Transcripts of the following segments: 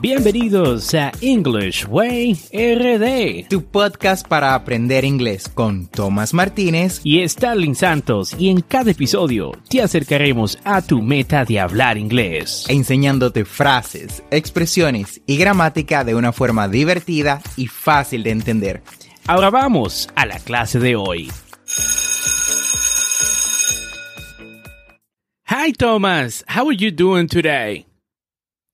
Bienvenidos a English Way RD. Tu podcast para aprender inglés con Tomás Martínez y Starling Santos y en cada episodio te acercaremos a tu meta de hablar inglés. Enseñándote frases, expresiones y gramática de una forma divertida y fácil de entender. Ahora vamos a la clase de hoy. Hi Thomas, how are you doing today?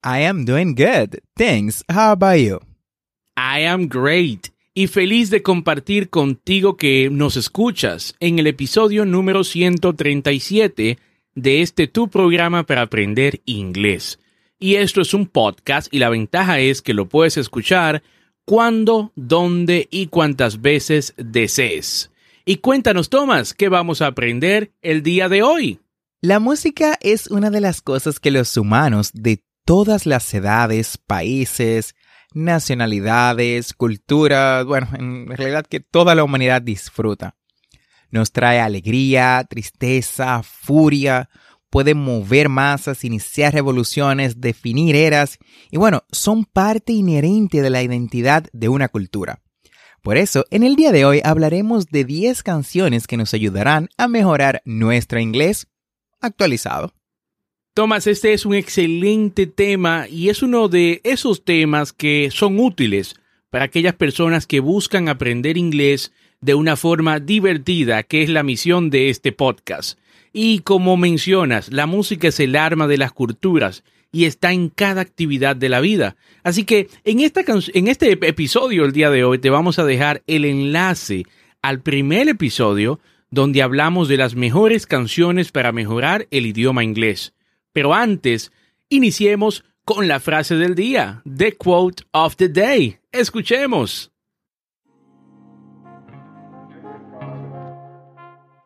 I am doing good. Thanks. How about you? I am great. Y feliz de compartir contigo que nos escuchas en el episodio número 137 de este tu programa para aprender inglés. Y esto es un podcast y la ventaja es que lo puedes escuchar cuando, dónde y cuántas veces desees. Y cuéntanos, Tomás, ¿qué vamos a aprender el día de hoy? La música es una de las cosas que los humanos de todas las edades, países, nacionalidades, culturas, bueno, en realidad que toda la humanidad disfruta. Nos trae alegría, tristeza, furia, puede mover masas, iniciar revoluciones, definir eras y bueno, son parte inherente de la identidad de una cultura. Por eso, en el día de hoy hablaremos de 10 canciones que nos ayudarán a mejorar nuestro inglés actualizado. Tomás, este es un excelente tema y es uno de esos temas que son útiles para aquellas personas que buscan aprender inglés de una forma divertida, que es la misión de este podcast. Y como mencionas, la música es el arma de las culturas y está en cada actividad de la vida. Así que en, esta en este episodio el día de hoy te vamos a dejar el enlace al primer episodio donde hablamos de las mejores canciones para mejorar el idioma inglés. Pero antes, iniciemos con la frase del día, the quote of the day. Escuchemos.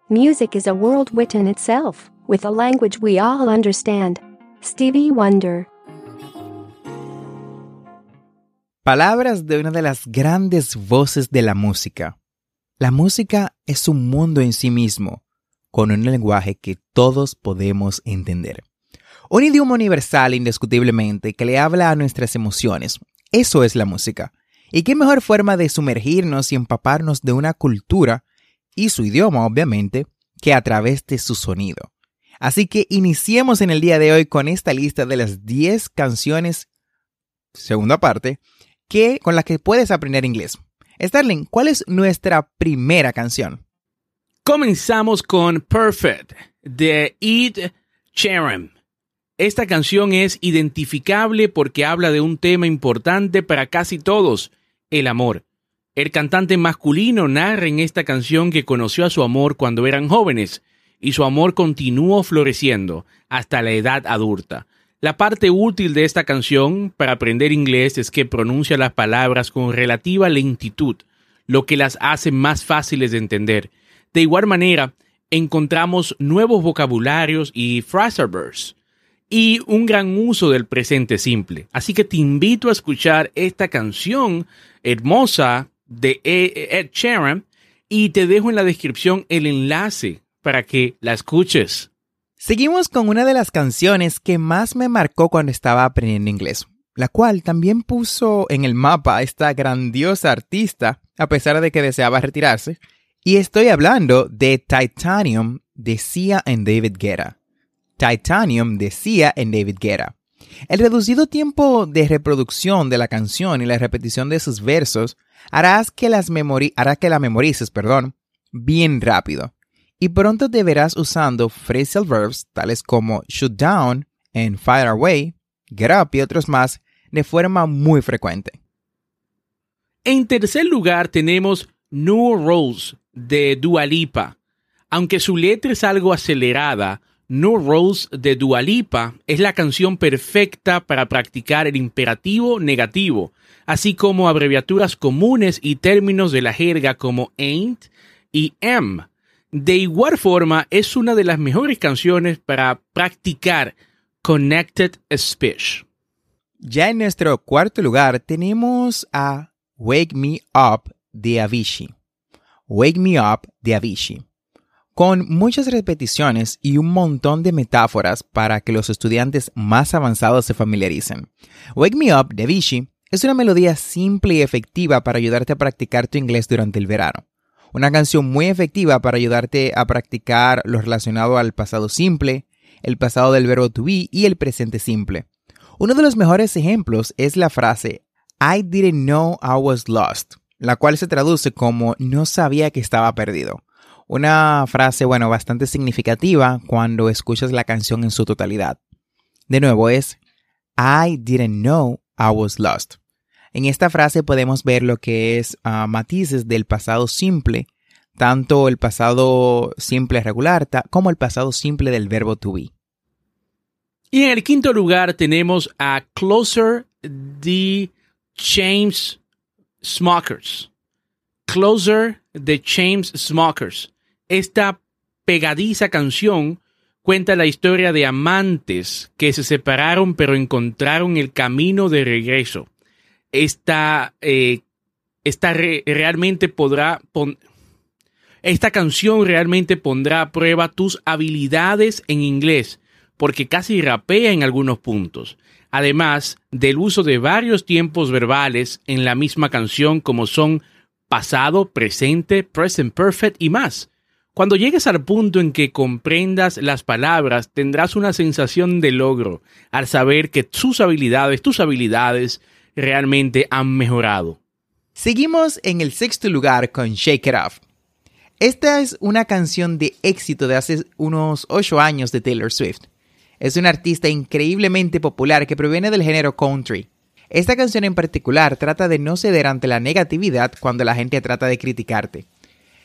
Music is a world wit in itself, with a language we all understand. Stevie Wonder. Palabras de una de las grandes voces de la música. La música es un mundo en sí mismo, con un lenguaje que todos podemos entender. Un idioma universal indiscutiblemente que le habla a nuestras emociones. Eso es la música. ¿Y qué mejor forma de sumergirnos y empaparnos de una cultura y su idioma, obviamente, que a través de su sonido? Así que iniciemos en el día de hoy con esta lista de las 10 canciones, segunda parte, que, con las que puedes aprender inglés. Starling, ¿cuál es nuestra primera canción? Comenzamos con Perfect de Ed Sheeran. Esta canción es identificable porque habla de un tema importante para casi todos, el amor. El cantante masculino narra en esta canción que conoció a su amor cuando eran jóvenes y su amor continuó floreciendo hasta la edad adulta. La parte útil de esta canción para aprender inglés es que pronuncia las palabras con relativa lentitud, lo que las hace más fáciles de entender. De igual manera, encontramos nuevos vocabularios y phraseverse y un gran uso del presente simple. Así que te invito a escuchar esta canción hermosa de Ed Sheeran y te dejo en la descripción el enlace para que la escuches. Seguimos con una de las canciones que más me marcó cuando estaba aprendiendo inglés, la cual también puso en el mapa a esta grandiosa artista, a pesar de que deseaba retirarse, y estoy hablando de Titanium de Sia and David Guetta. Titanium decía en David Guetta. El reducido tiempo de reproducción de la canción y la repetición de sus versos hará que, las hará que la memorices perdón, bien rápido. Y pronto te verás usando phrasal verbs tales como shoot down and fire away, get up y otros más de forma muy frecuente. En tercer lugar tenemos New Rose de Dua Lipa. Aunque su letra es algo acelerada, no Rose de Dualipa es la canción perfecta para practicar el imperativo negativo, así como abreviaturas comunes y términos de la jerga como ain't y am. De igual forma, es una de las mejores canciones para practicar Connected Speech. Ya en nuestro cuarto lugar tenemos a Wake Me Up de Avicii. Wake Me Up de Avicii. Con muchas repeticiones y un montón de metáforas para que los estudiantes más avanzados se familiaricen. Wake Me Up de Vichy es una melodía simple y efectiva para ayudarte a practicar tu inglés durante el verano. Una canción muy efectiva para ayudarte a practicar lo relacionado al pasado simple, el pasado del verbo to be y el presente simple. Uno de los mejores ejemplos es la frase I didn't know I was lost, la cual se traduce como no sabía que estaba perdido. Una frase, bueno, bastante significativa cuando escuchas la canción en su totalidad. De nuevo es I didn't know I was lost. En esta frase podemos ver lo que es ah, matices del pasado simple, tanto el pasado simple regular como el pasado simple del verbo to be. Y en el quinto lugar tenemos a Closer de James Smokers. Closer de James Smokers. Esta pegadiza canción cuenta la historia de amantes que se separaron pero encontraron el camino de regreso esta, eh, esta realmente podrá esta canción realmente pondrá a prueba tus habilidades en inglés, porque casi rapea en algunos puntos. Además del uso de varios tiempos verbales en la misma canción como son pasado, presente, present perfect y más. Cuando llegues al punto en que comprendas las palabras, tendrás una sensación de logro al saber que tus habilidades, tus habilidades realmente han mejorado. Seguimos en el sexto lugar con Shake It Off. Esta es una canción de éxito de hace unos 8 años de Taylor Swift. Es una artista increíblemente popular que proviene del género country. Esta canción en particular trata de no ceder ante la negatividad cuando la gente trata de criticarte.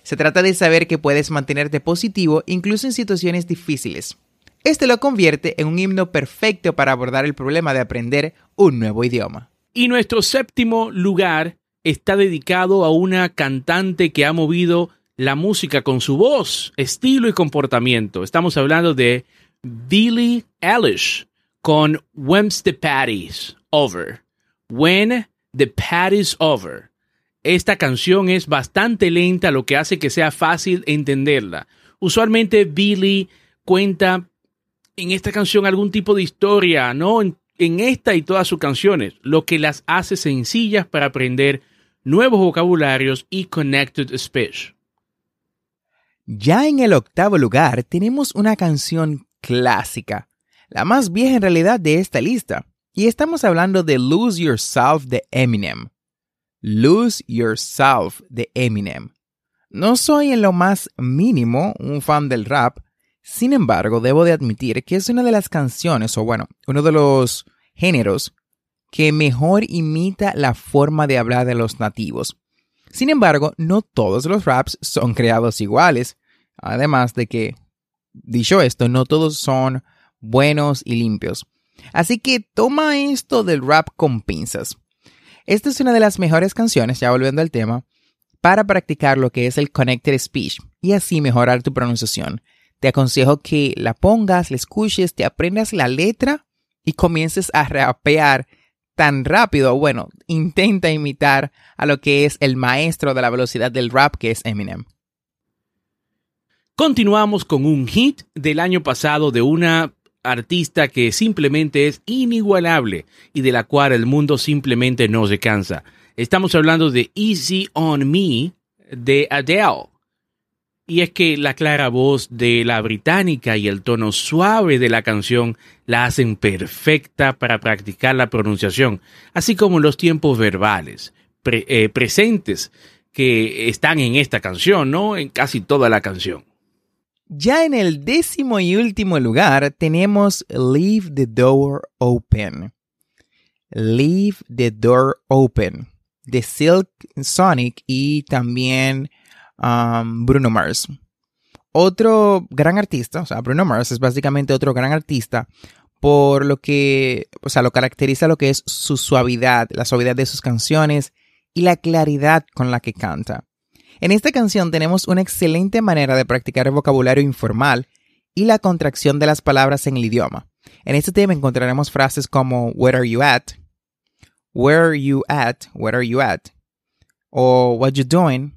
Se trata de saber que puedes mantenerte positivo incluso en situaciones difíciles. Este lo convierte en un himno perfecto para abordar el problema de aprender un nuevo idioma. Y nuestro séptimo lugar está dedicado a una cantante que ha movido la música con su voz, estilo y comportamiento. Estamos hablando de Billie Eilish con When's the Party's Over. When the Party's Over. Esta canción es bastante lenta, lo que hace que sea fácil entenderla. Usualmente Billie cuenta en esta canción algún tipo de historia, ¿no? en esta y todas sus canciones, lo que las hace sencillas para aprender nuevos vocabularios y connected speech. Ya en el octavo lugar tenemos una canción clásica, la más vieja en realidad de esta lista, y estamos hablando de Lose Yourself de Eminem. Lose Yourself de Eminem. No soy en lo más mínimo un fan del rap, sin embargo, debo de admitir que es una de las canciones, o bueno, uno de los géneros que mejor imita la forma de hablar de los nativos. Sin embargo, no todos los raps son creados iguales, además de que, dicho esto, no todos son buenos y limpios. Así que toma esto del rap con pinzas. Esta es una de las mejores canciones, ya volviendo al tema, para practicar lo que es el connected speech y así mejorar tu pronunciación te aconsejo que la pongas, la escuches, te aprendas la letra y comiences a rapear tan rápido. Bueno, intenta imitar a lo que es el maestro de la velocidad del rap, que es Eminem. Continuamos con un hit del año pasado de una artista que simplemente es inigualable y de la cual el mundo simplemente no se cansa. Estamos hablando de Easy on Me de Adele. Y es que la clara voz de la británica y el tono suave de la canción la hacen perfecta para practicar la pronunciación, así como los tiempos verbales eh, presentes que están en esta canción, ¿no? En casi toda la canción. Ya en el décimo y último lugar tenemos Leave the Door Open. Leave the Door Open de Silk Sonic y también Um, Bruno Mars. Otro gran artista, o sea, Bruno Mars es básicamente otro gran artista por lo que, o sea, lo caracteriza lo que es su suavidad, la suavidad de sus canciones y la claridad con la que canta. En esta canción tenemos una excelente manera de practicar el vocabulario informal y la contracción de las palabras en el idioma. En este tema encontraremos frases como Where are you at? Where are you at? Where are you at? O What you doing?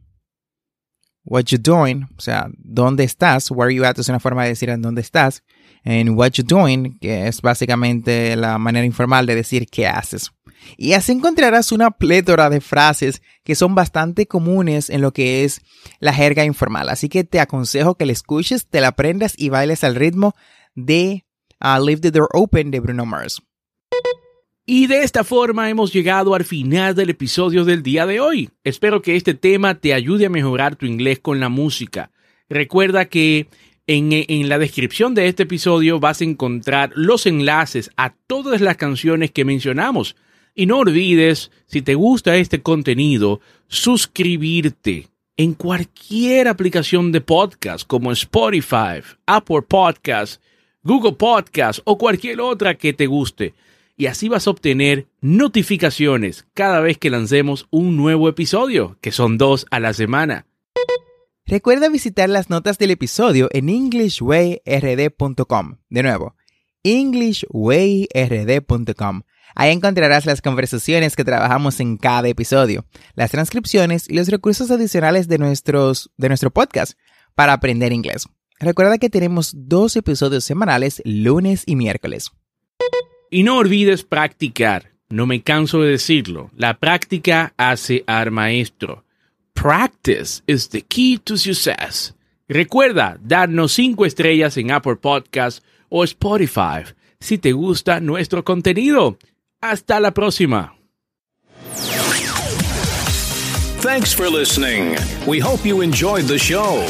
what you doing, o sea, dónde estás, where you at es una forma de decir en dónde estás, en what you doing, que es básicamente la manera informal de decir qué haces. Y así encontrarás una plétora de frases que son bastante comunes en lo que es la jerga informal. Así que te aconsejo que la escuches, te la aprendas y bailes al ritmo de uh, Leave the Door Open de Bruno Mars. Y de esta forma hemos llegado al final del episodio del día de hoy. Espero que este tema te ayude a mejorar tu inglés con la música. Recuerda que en, en, la descripción de este episodio vas a encontrar los enlaces a todas las canciones que mencionamos. Y no olvides, si te gusta este contenido, suscribirte en cualquier aplicación de podcast como Spotify, Apple Podcasts, Google Podcasts o cualquier otra que te guste y así vas a obtener notificaciones cada vez que lancemos un nuevo episodio, que son dos a la semana. Recuerda visitar las notas del episodio en englishwayrd.com. De nuevo, englishwayrd.com. Ahí encontrarás las conversaciones que trabajamos en cada episodio, las transcripciones y los recursos adicionales de, nuestros, de nuestro podcast para aprender inglés. Recuerda que tenemos dos episodios semanales, lunes y miércoles. Y no olvides practicar. No me canso de decirlo. La práctica hace al maestro. Practice is the key to success. Recuerda darnos 5 estrellas en Apple Podcasts o Spotify si te gusta nuestro contenido. Hasta la próxima. Thanks for listening. We hope you enjoyed the show.